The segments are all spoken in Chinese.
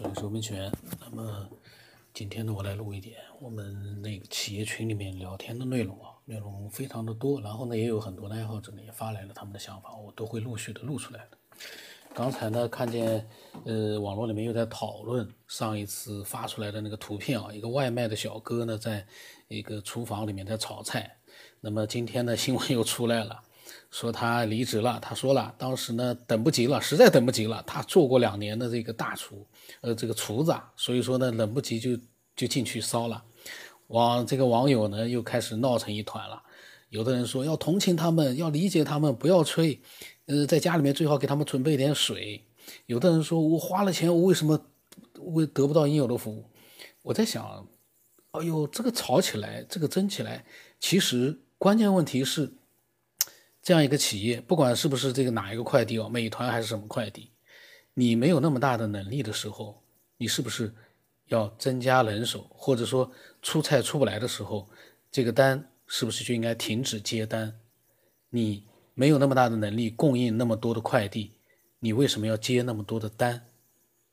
这里是吴明全。那么今天呢，我来录一点我们那个企业群里面聊天的内容啊，内容非常的多。然后呢，也有很多的爱好者呢也发来了他们的想法，我都会陆续的录出来的。刚才呢，看见呃网络里面又在讨论上一次发出来的那个图片啊，一个外卖的小哥呢，在一个厨房里面在炒菜。那么今天呢，新闻又出来了。说他离职了，他说了，当时呢等不及了，实在等不及了。他做过两年的这个大厨，呃，这个厨子，所以说呢，等不及就就进去烧了。网这个网友呢又开始闹成一团了。有的人说要同情他们，要理解他们，不要催。呃，在家里面最好给他们准备点水。有的人说我花了钱，我为什么为得不到应有的服务？我在想，哎呦，这个吵起来，这个争起来，其实关键问题是。这样一个企业，不管是不是这个哪一个快递哦，美团还是什么快递，你没有那么大的能力的时候，你是不是要增加人手，或者说出菜出不来的时候，这个单是不是就应该停止接单？你没有那么大的能力供应那么多的快递，你为什么要接那么多的单？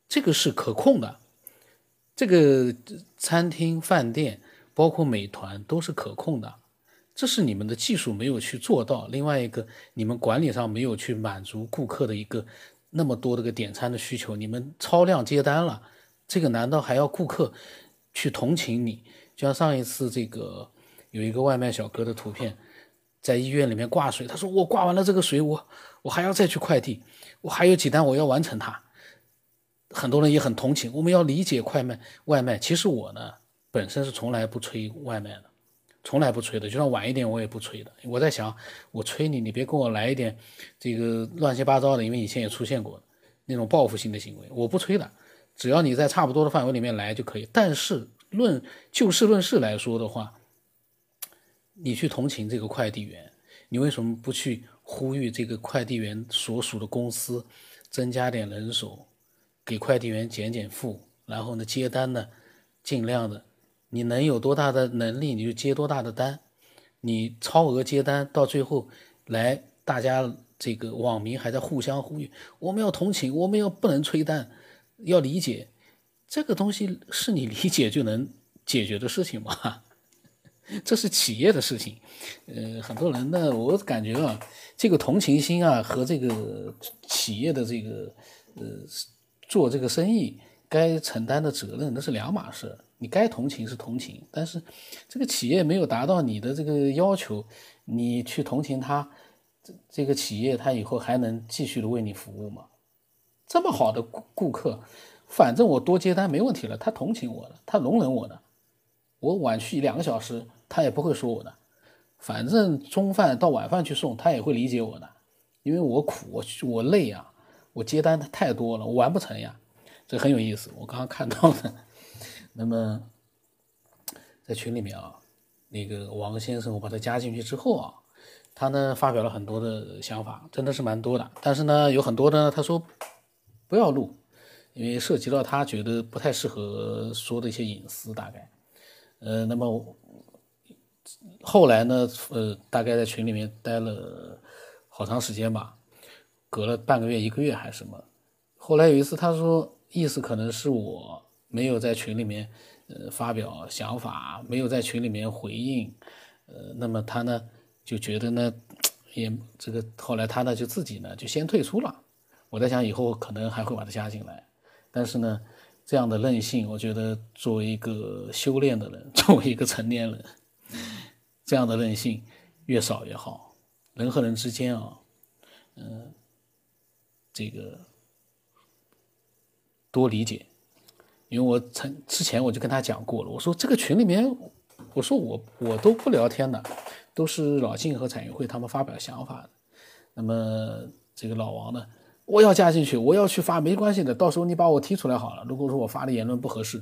这个是可控的，这个餐厅、饭店，包括美团都是可控的。这是你们的技术没有去做到，另外一个你们管理上没有去满足顾客的一个那么多的个点餐的需求，你们超量接单了，这个难道还要顾客去同情你？就像上一次这个有一个外卖小哥的图片，在医院里面挂水，他说我挂完了这个水，我我还要再去快递，我还有几单我要完成它。很多人也很同情，我们要理解快卖外卖。其实我呢本身是从来不催外卖的。从来不催的，就算晚一点我也不催的。我在想，我催你，你别跟我来一点这个乱七八糟的，因为以前也出现过那种报复性的行为，我不催的。只要你在差不多的范围里面来就可以。但是论就事论事来说的话，你去同情这个快递员，你为什么不去呼吁这个快递员所属的公司增加点人手，给快递员减减负，然后呢接单呢尽量的。你能有多大的能力，你就接多大的单。你超额接单，到最后来，大家这个网民还在互相呼吁，我们要同情，我们要不能催单，要理解，这个东西是你理解就能解决的事情吗？这是企业的事情。呃，很多人呢，我感觉啊，这个同情心啊和这个企业的这个呃做这个生意该承担的责任那是两码事。你该同情是同情，但是这个企业没有达到你的这个要求，你去同情他，这这个企业他以后还能继续的为你服务吗？这么好的顾顾客，反正我多接单没问题了，他同情我的，他容忍我的，我晚去两个小时他也不会说我的，反正中饭到晚饭去送他也会理解我的，因为我苦我我累呀，我接单太多了，我完不成呀，这很有意思，我刚刚看到了。那么，在群里面啊，那个王先生，我把他加进去之后啊，他呢发表了很多的想法，真的是蛮多的。但是呢，有很多呢，他说不要录，因为涉及到他觉得不太适合说的一些隐私，大概。呃，那么后来呢，呃，大概在群里面待了好长时间吧，隔了半个月、一个月还是什么。后来有一次，他说意思可能是我。没有在群里面，呃，发表想法，没有在群里面回应，呃，那么他呢就觉得呢，也这个后来他呢就自己呢就先退出了。我在想以后可能还会把他加进来，但是呢，这样的任性，我觉得作为一个修炼的人，作为一个成年人，这样的任性越少越好。人和人之间啊，嗯，这个多理解。因为我曾之前我就跟他讲过了，我说这个群里面，我说我我都不聊天的，都是老晋和彩云会他们发表想法的。那么这个老王呢，我要加进去，我要去发，没关系的，到时候你把我踢出来好了。如果说我发的言论不合适，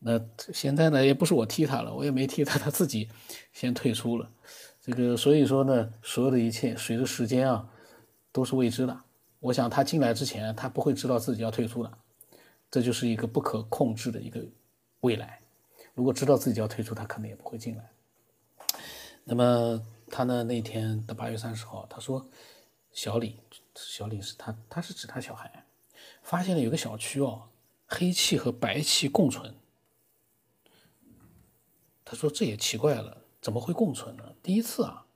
那现在呢也不是我踢他了，我也没踢他，他自己先退出了。这个所以说呢，所有的一切随着时间啊都是未知的。我想他进来之前，他不会知道自己要退出的。这就是一个不可控制的一个未来。如果知道自己要退出，他可能也不会进来。那么他呢？那天的八月三十号，他说小李，小李是他，他是指他小孩，发现了有个小区哦，黑气和白气共存。他说这也奇怪了，怎么会共存呢？第一次啊。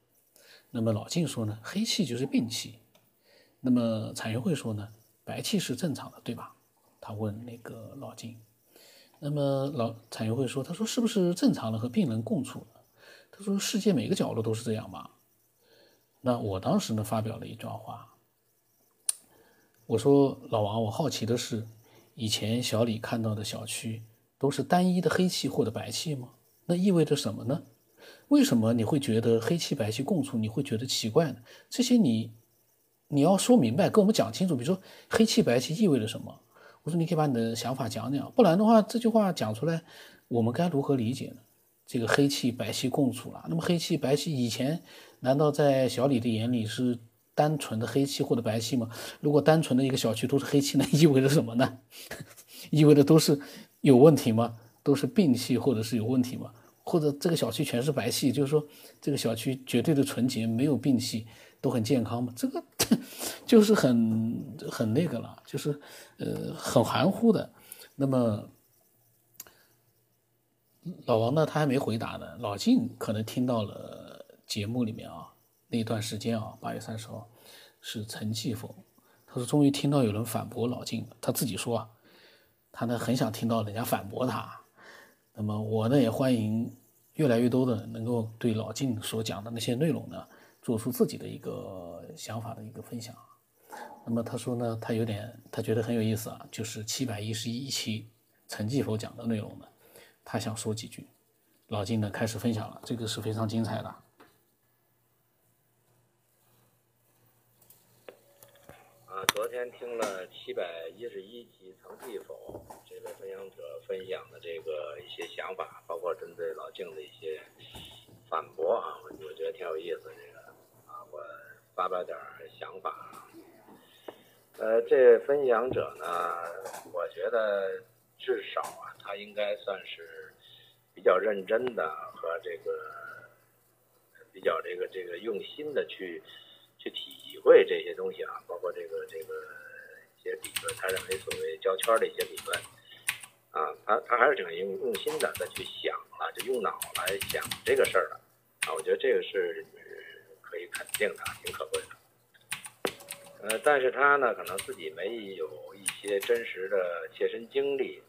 那么老晋说呢，黑气就是病气。那么产业会说呢，白气是正常的，对吧？他问那个老金。那么老产业会说，他说是不是正常的和病人共处？他说世界每个角落都是这样吗？那我当时呢发表了一段话，我说老王，我好奇的是，以前小李看到的小区都是单一的黑气或者白气吗？那意味着什么呢？为什么你会觉得黑气白气共处？你会觉得奇怪呢？这些你你要说明白，跟我们讲清楚。比如说黑气白气意味着什么？我说你可以把你的想法讲讲，不然的话这句话讲出来，我们该如何理解呢？这个黑气白气共处了，那么黑气白气以前难道在小李的眼里是单纯的黑气或者白气吗？如果单纯的一个小区都是黑气，那意味着什么呢？意味着都是有问题吗？都是病气或者是有问题吗？或者这个小区全是白气，就是说这个小区绝对的纯洁，没有病气，都很健康吗？这个就是很很那个了，就是呃很含糊的。那么老王呢，他还没回答呢。老晋可能听到了节目里面啊那段时间啊，八月三十号是陈继峰，他说终于听到有人反驳老晋了。他自己说啊，他呢很想听到人家反驳他。那么我呢也欢迎越来越多的能够对老晋所讲的那些内容呢做出自己的一个想法的一个分享。那么他说呢，他有点他觉得很有意思啊，就是七百一十一期陈继否讲的内容呢，他想说几句。老金呢开始分享了，这个是非常精彩的。啊，昨天听了七百一十一期陈继否。分享者分享的这个一些想法，包括针对老静的一些反驳啊，我觉得挺有意思。的，发表点想法。呃，这分享者呢，我觉得至少啊，他应该算是比较认真的和这个比较这个这个用心的去去体会这些东西啊，包括这个这个一些理论，他认为所谓胶圈的一些理论。啊，他他还是挺用用心的在去想啊，就用脑来想这个事儿的啊，我觉得这个是可以肯定的，挺可贵的。呃，但是他呢，可能自己没有一些真实的切身经历，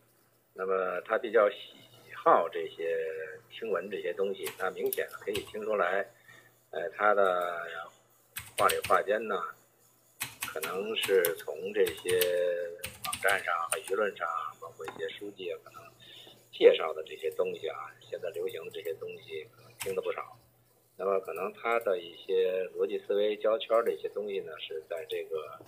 那么他比较喜好这些听闻这些东西，那明显可以听出来，呃，他的话里话间呢，可能是从这些网站上和舆论上。包括一些书籍啊，可能介绍的这些东西啊，现在流行的这些东西可能听的不少。那么可能他的一些逻辑思维胶圈的一些东西呢，是在这个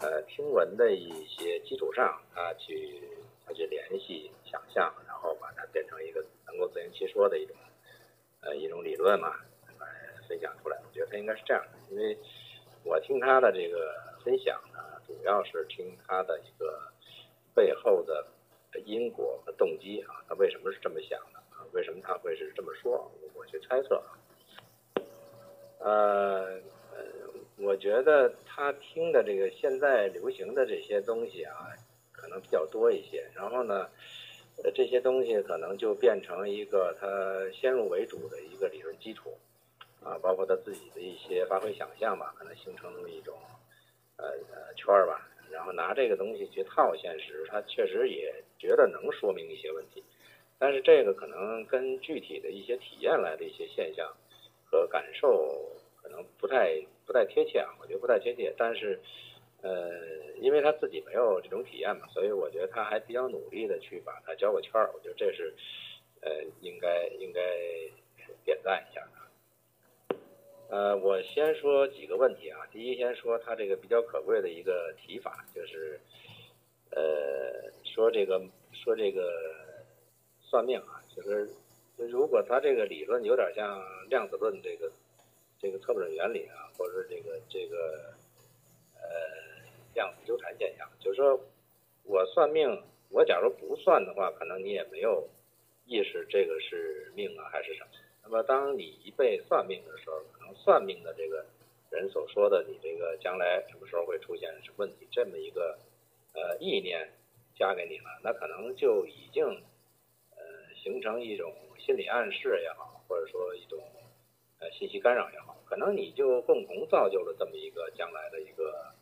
呃听闻的一些基础上，他去他去联系想象，然后把它变成一个能够自圆其说的一种呃一种理论嘛，来分享出来。我觉得他应该是这样的，因为我听他的这个分享呢，主要是听他的一个。背后的因果和动机啊，他为什么是这么想的啊？为什么他会是这么说？我去猜测啊。呃，我觉得他听的这个现在流行的这些东西啊，可能比较多一些。然后呢，呃这些东西可能就变成一个他先入为主的一个理论基础啊，包括他自己的一些发挥想象吧，可能形成一种呃呃圈儿吧。然后拿这个东西去套现实，他确实也觉得能说明一些问题，但是这个可能跟具体的一些体验来的一些现象和感受能不太不太贴切啊，我觉得不太贴切。但是，呃，因为他自己没有这种体验嘛，所以我觉得他还比较努力的去把它交个圈儿。我觉得这是，呃，应该应该点赞一下。呃，我先说几个问题啊。第一，先说他这个比较可贵的一个提法，就是，呃，说这个说这个算命啊，就是如果他这个理论有点像量子论这个这个测不准原理啊，或者这个这个呃量子纠缠现象，就是说我算命，我假如不算的话，可能你也没有意识这个是命啊还是什么。那么当你一被算命的时候，可能算命的这个人所说的，你这个将来什么时候会出现什么问题，这么一个呃意念加给你了，那可能就已经呃形成一种心理暗示也好，或者说一种呃信息干扰也好，可能你就共同造就了这么一个将来的一个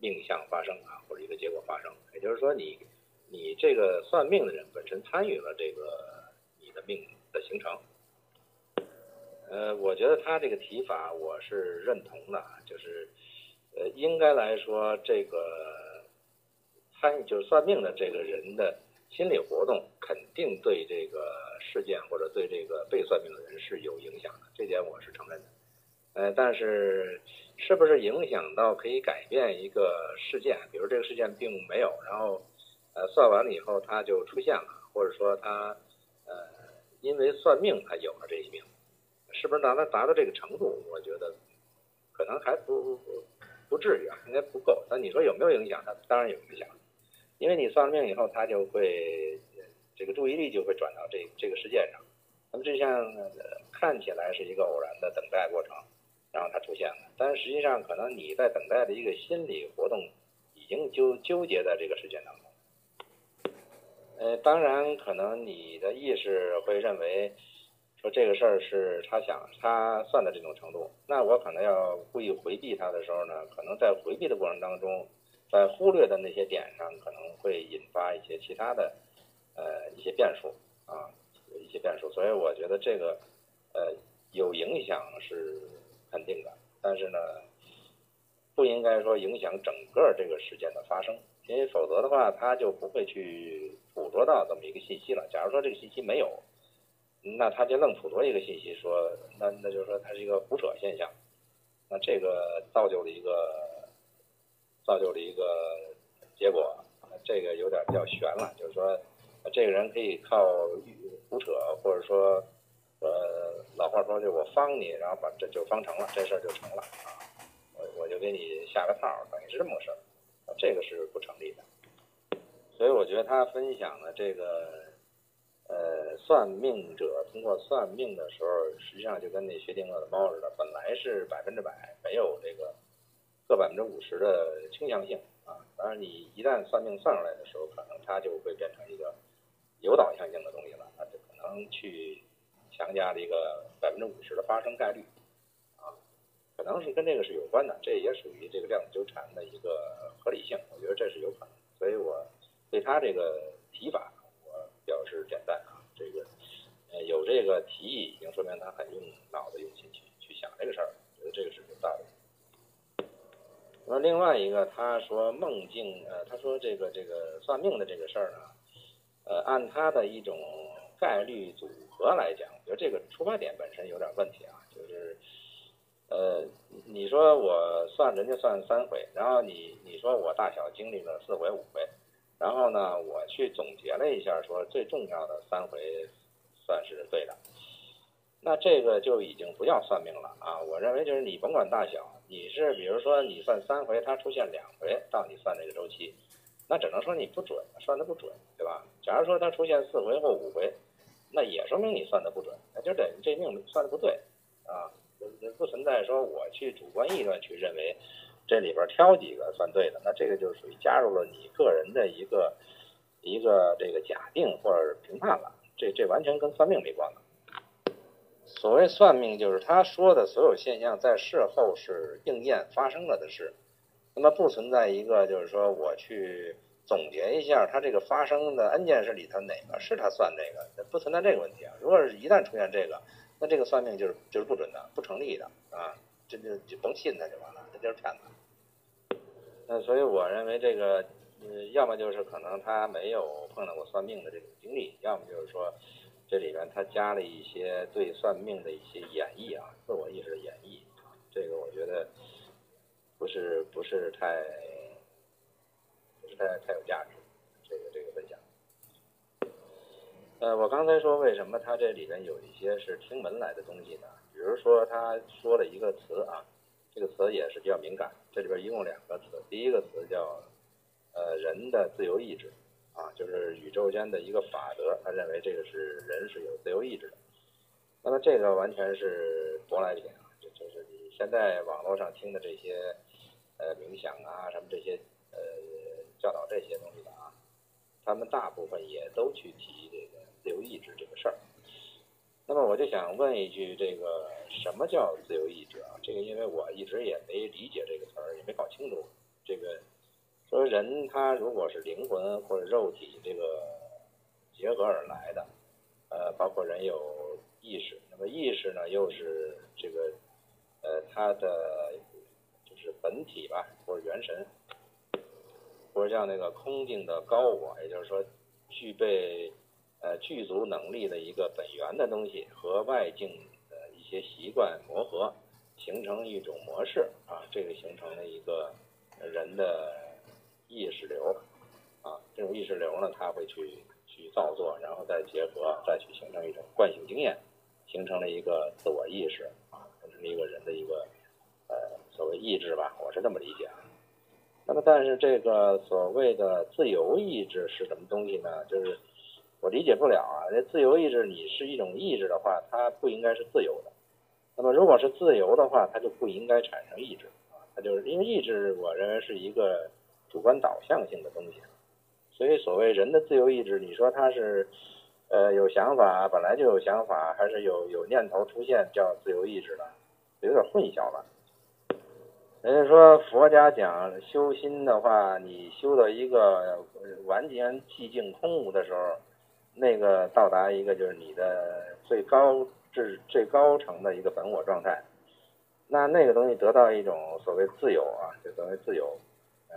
命相发生啊，或者一个结果发生。也就是说，你你这个算命的人本身参与了这个你的命的形成。呃，我觉得他这个提法我是认同的，就是呃应该来说这个。参与就是算命的这个人的心理活动，肯定对这个事件或者对这个被算命的人是有影响的，这点我是承认的。呃，但是是不是影响到可以改变一个事件？比如这个事件并没有，然后呃算完了以后它就出现了，或者说他呃因为算命他有了这一命，是不是达到达到这个程度？我觉得可能还不不不至于啊，应该不够。但你说有没有影响？它当然有影响。因为你算了命以后，他就会这个注意力就会转到这这个事件上，那么这项看起来是一个偶然的等待过程，然后它出现了，但实际上可能你在等待的一个心理活动已经纠纠结在这个事件当中。呃，当然可能你的意识会认为说这个事儿是他想他算的这种程度，那我可能要故意回避他的时候呢，可能在回避的过程当中。在忽略的那些点上，可能会引发一些其他的，呃，一些变数啊，一些变数。所以我觉得这个，呃，有影响是肯定的，但是呢，不应该说影响整个这个事件的发生，因为否则的话，他就不会去捕捉到这么一个信息了。假如说这个信息没有，那他就愣捕捉一个信息，说那那就是说它是一个胡扯现象，那这个造就了一个。造就了一个结果，这个有点比较悬了，就是说，这个人可以靠胡扯，或者说，呃，老话说就我方你，然后把这就方成了，这事儿就成了啊，我我就给你下个套，等于是这么个事儿，这个是不成立的。所以我觉得他分享的这个，呃，算命者通过算命的时候，实际上就跟那薛定谔的猫似的，本来是百分之百没有这个。百分之五十的倾向性啊，当然你一旦算命算出来的时候，可能它就会变成一个有导向性的东西了，它就可能去强加了一个百分之五十的发生概率啊，可能是跟这个是有关的，这也属于这个量子纠缠的一个合理性，我觉得这是有可能，所以我对他这个提法我表示点赞啊，这个呃有这个提议，已经说明他很用脑子用心去去想这个事儿，觉得这个是有道理。那另外一个，他说梦境，呃，他说这个这个算命的这个事儿呢，呃，按他的一种概率组合来讲，我觉得这个出发点本身有点问题啊，就是，呃，你说我算人家算三回，然后你你说我大小经历了四回五回，然后呢，我去总结了一下，说最重要的三回算是对的。那这个就已经不叫算命了啊！我认为就是你甭管大小，你是比如说你算三回，它出现两回，到你算这个周期，那只能说你不准，算的不准，对吧？假如说它出现四回或五回，那也说明你算的不准，那就等于这命算的不对啊！不存在说我去主观臆断去认为这里边挑几个算对的，那这个就属于加入了你个人的一个一个这个假定或者评判了，这这完全跟算命没关了。所谓算命，就是他说的所有现象在事后是应验发生了的事，那么不存在一个就是说我去总结一下他这个发生的 n 件事里头哪个是他算这个，不存在这个问题啊。如果是一旦出现这个，那这个算命就是就是不准的，不成立的啊，这就就甭信他就完了，这就是骗子。那所以我认为这个，呃，要么就是可能他没有碰到过算命的这种经历，要么就是说。这里边他加了一些对算命的一些演绎啊，自我意识的演绎，这个我觉得不是不是太不是太太有价值，这个这个分享。呃，我刚才说为什么他这里边有一些是听闻来的东西呢？比如说他说了一个词啊，这个词也是比较敏感，这里边一共两个词，第一个词叫呃人的自由意志。啊，就是宇宙间的一个法则，他认为这个是人是有自由意志的。那么这个完全是舶来品啊，就就是你现在网络上听的这些呃冥想啊，什么这些呃教导这些东西的啊，他他们大部分也都去提这个自由意志这个事儿。那么我就想问一句，这个什么叫自由意志啊？这个因为我一直也没理解这个词儿，也没搞清楚。这个说人他如果是灵魂或者肉体这个结合而来的，呃，包括人有意识，那么意识呢又是这个呃他的就是本体吧，或者元神，或者叫那个空境的高我，也就是说具备。呃，具足能力的一个本源的东西和外境的一些习惯磨合，形成一种模式啊，这个形成了一个人的，这种意识流呢，它会去去造作，然后再结合，再去形成一种惯性经验，形成了一个自我意识啊，形成一个人的一个呃所谓意志吧，我是这么理解啊。那么，但是这个所谓的自由意志是什么东西呢？就是。我理解不了啊！这自由意志，你是一种意志的话，它不应该是自由的。那么，如果是自由的话，它就不应该产生意志啊。它就是因为意志，我认为是一个主观导向性的东西。所以，所谓人的自由意志，你说他是呃有想法，本来就有想法，还是有有念头出现叫自由意志的，有点混淆了。人家说佛家讲修心的话，你修到一个完全寂静空无的时候。那个到达一个就是你的最高至最高层的一个本我状态，那那个东西得到一种所谓自由啊，就等于自由，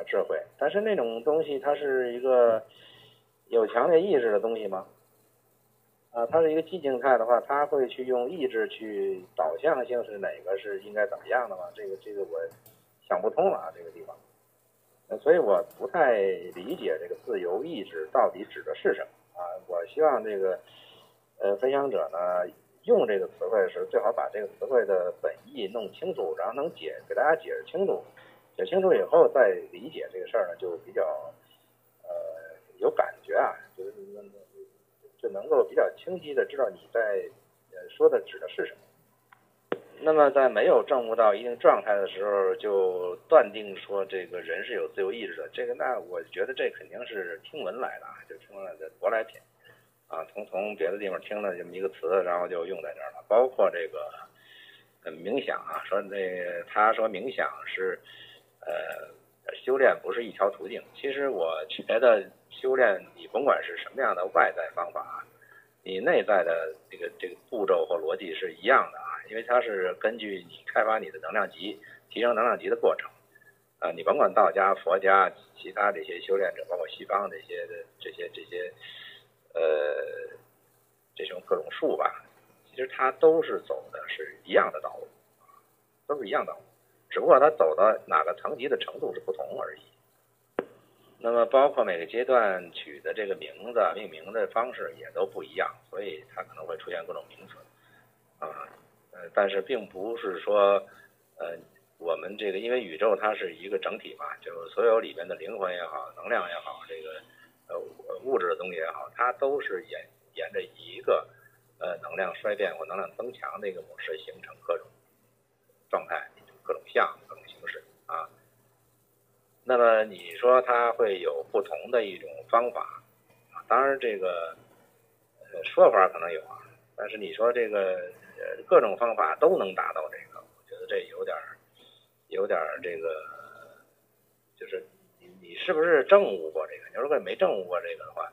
智慧。但是那种东西它是一个有强烈意志的东西吗？啊，它是一个寂静态的话，它会去用意志去导向性是哪个是应该怎么样的吗？这个这个我想不通了啊，这个地方。所以我不太理解这个自由意志到底指的是什么。啊，我希望这个呃分享者呢用这个词汇时，最好把这个词汇的本意弄清楚，然后能解给大家解释清楚，写清楚以后再理解这个事儿呢，就比较呃有感觉啊，就是就能够比较清晰的知道你在说的指的是什么。那么在没有证悟到一定状态的时候，就断定说这个人是有自由意志的，这个那我觉得这肯定是听闻来的，就听闻来的舶来品，啊，从从别的地方听了这么一个词，然后就用在这儿了。包括这个冥想啊，说那他说冥想是呃修炼不是一条途径，其实我觉得修炼你甭管是什么样的外在方法，你内在的这个这个步骤或逻辑是一样的啊。因为它是根据你开发你的能量级、提升能量级的过程，啊，你甭管道家、佛家、其他这些修炼者，包括西方这些的这些这些，呃，这种各种术吧，其实它都是走的是一样的道路，都是一样道路，只不过它走到哪个层级的程度是不同而已。那么，包括每个阶段取的这个名字、命名的方式也都不一样，所以它可能会出现各种名词，啊。呃，但是并不是说，呃，我们这个因为宇宙它是一个整体嘛，就所有里面的灵魂也好，能量也好，这个呃物质的东西也好，它都是沿沿着一个呃能量衰变或能量增强的一个模式形成各种状态、各种相、各种形式啊。那么你说它会有不同的一种方法啊？当然这个呃说法可能有啊，但是你说这个。各种方法都能达到这个，我觉得这有点，有点这个，就是你你是不是证悟过这个？你如果没证悟过这个的话，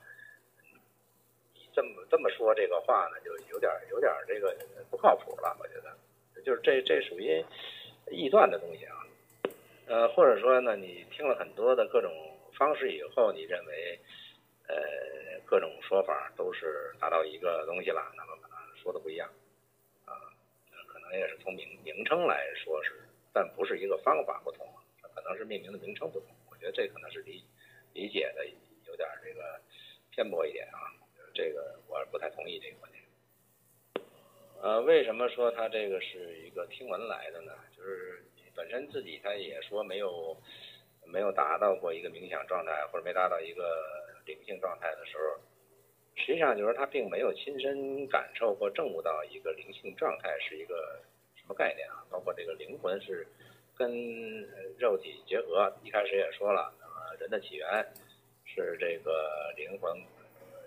你这么这么说这个话呢，就有点有点这个不靠谱了。我觉得，就是这这属于臆断的东西啊。呃，或者说呢，你听了很多的各种方式以后，你认为呃各种说法都是达到一个东西了，那么可能说的不一样。啊，可能也是从名名称来说是，但不是一个方法不同，可能是命名的名称不同。我觉得这可能是理理解的有点这个偏颇一点啊，这个我不太同意这个观点。呃，为什么说他这个是一个听闻来的呢？就是身自己他也说没有没有达到过一个冥想状态，或者没达到一个灵性状态的时候。实际上就是他并没有亲身感受或证悟到一个灵性状态是一个什么概念啊，包括这个灵魂是跟肉体结合，一开始也说了，人的起源是这个灵魂、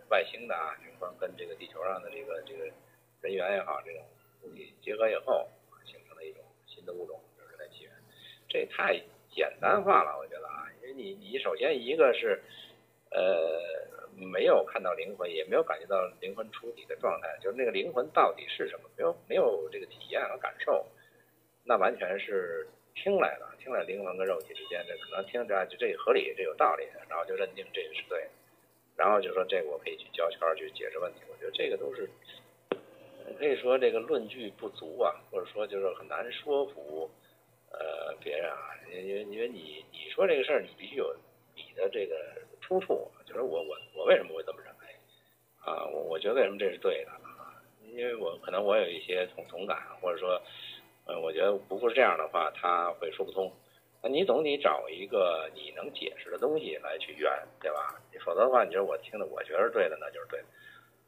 外星的啊，灵魂跟这个地球上的这个这个人猿也好，这种物体结合以后，形成了一种新的物种，这太简单化了，我觉得啊，因为你你首先一个是，呃，没有看到灵魂，也没有感觉到灵魂出体的状态，就是那个灵魂到底是什么，没有没有这个体验和感受，那完全是听来的，听来灵魂跟肉体之间，的可能听着就这合理，这有道理，然后就认定这个是对的，然后就说这个我可以去交圈去解释问题，我觉得这个都是。可以说这个论据不足啊，或者说就是很难说服，别人啊，因为因为你你说这个事儿，你必须有你的这个出处，就是我我我为什么会这么认为啊？我我觉得为什么这是对的啊？因为我可能我有一些同同感，或者说，呃，我觉得不过是这样的话，他会说不通。那你总得找一个你能解释的东西来去圆，对吧？否则的话，你说我听的我觉得是对的，那就是对的。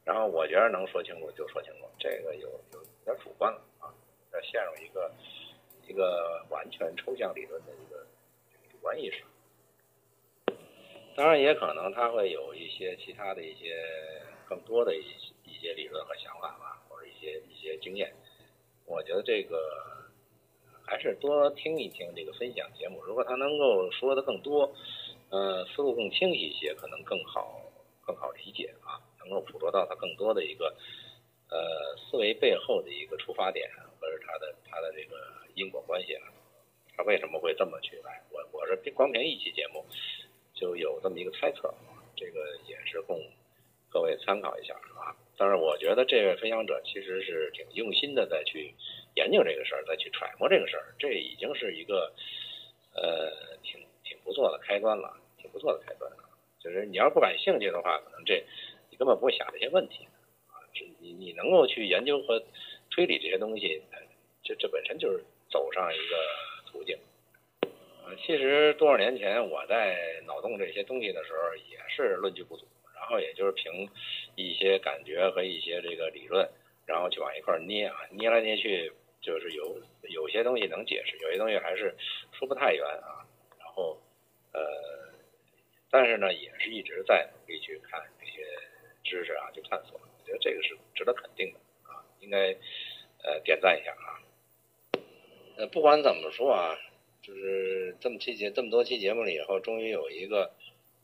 然后我觉得能说清楚就说清楚，这个有有有点主观了啊，要陷入一个一个完全抽象理论的一个主观意识。当然也可能他会有一些其他的一些更多的一些一些理论和想法吧，或者一些一些经验。我觉得这个还是多听一听这个分享节目，如果他能够说的更多，呃，思路更清晰一些，可能更好更好理解啊。能够捕捉到他更多的一个，呃，思维背后的一个出发点，或者他的他的这个因果关系了，他为什么会这么去来？我我是光凭一期节目就有这么一个猜测，这个也是供各位参考一下啊。但是我觉得这位分享者其实是挺用心的，在去研究这个事儿，再去揣摩这个事儿，这已经是一个呃挺挺不错的开端了，挺不错的开端了。就是你要不感兴趣的话，可能这你。根本不会想这些问题，啊，你你能够去研究和推理这些东西，这这本身就是走上一个途径。其实多少年前我在脑洞这些东西的时候，也是论据不足，然后也就是凭一些感觉和一些这个理论，然后去往一块捏啊，捏来捏去，就是有有些东西能解释，有些东西还是说不太圆啊。然后，呃，但是呢，也是一直在努力去看这些。知识啊，去探索，我觉得这个是值得肯定的啊，应该呃点赞一下啊。呃，不管怎么说啊，就是这么期节这么多期节目了以后，终于有一个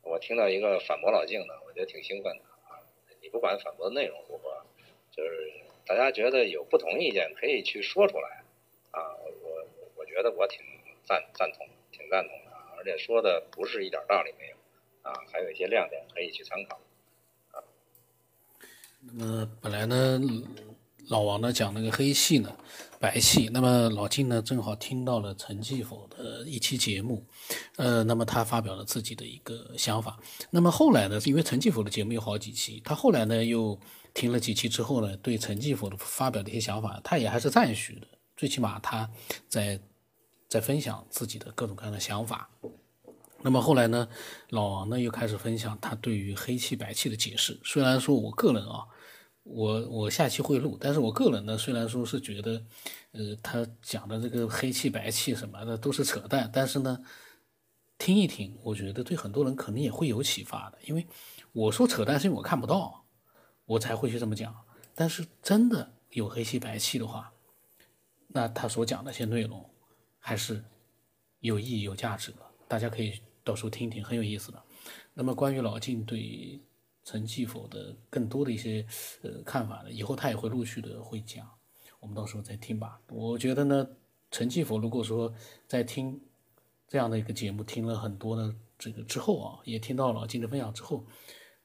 我听到一个反驳老静的，我觉得挺兴奋的啊。你不管反驳的内容如何，就是大家觉得有不同意见可以去说出来啊。我我觉得我挺赞赞同，挺赞同的，而且说的不是一点道理没有啊，还有一些亮点可以去参考。那么本来呢，老王呢讲那个黑气呢，白气。那么老金呢正好听到了陈继否的一期节目，呃，那么他发表了自己的一个想法。那么后来呢，因为陈继否的节目有好几期，他后来呢又听了几期之后呢，对陈继否的发表的一些想法，他也还是赞许的。最起码他在在分享自己的各种各样的想法。那么后来呢，老王呢又开始分享他对于黑气白气的解释。虽然说我个人啊，我我下期会录，但是我个人呢虽然说是觉得，呃，他讲的这个黑气白气什么的都是扯淡，但是呢，听一听，我觉得对很多人可能也会有启发的。因为我说扯淡是因为我看不到，我才会去这么讲。但是真的有黑气白气的话，那他所讲的些内容还是有意义、有价值的，大家可以。到时候听听很有意思的。那么关于老晋对陈继否的更多的一些呃看法呢，以后他也会陆续的会讲，我们到时候再听吧。我觉得呢，陈继否如果说在听这样的一个节目听了很多的这个之后啊，也听到老晋的分享之后，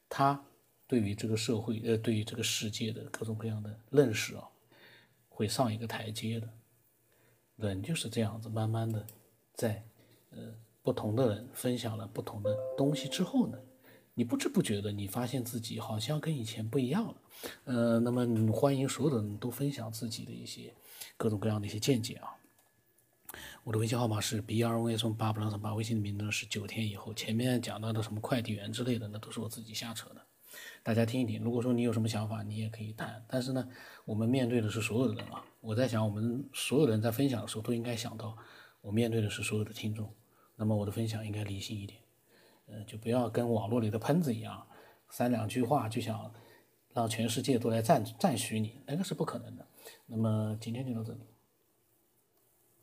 他对于这个社会呃对于这个世界的各种各样的认识啊，会上一个台阶的。人就是这样子，慢慢的在呃。不同的人分享了不同的东西之后呢，你不知不觉的，你发现自己好像跟以前不一样了。呃，那么欢迎所有的人都分享自己的一些各种各样的一些见解啊。我的微信号码是 b r v 从八不让上八，微信的名字是九天以后。前面讲到的什么快递员之类的，那都是我自己瞎扯的。大家听一听，如果说你有什么想法，你也可以谈。但是呢，我们面对的是所有的人啊。我在想，我们所有的人在分享的时候，都应该想到，我面对的是所有的听众。那么我的分享应该理性一点，呃，就不要跟网络里的喷子一样，三两句话就想让全世界都来赞赞许你，那个是不可能的。那么今天就到这里。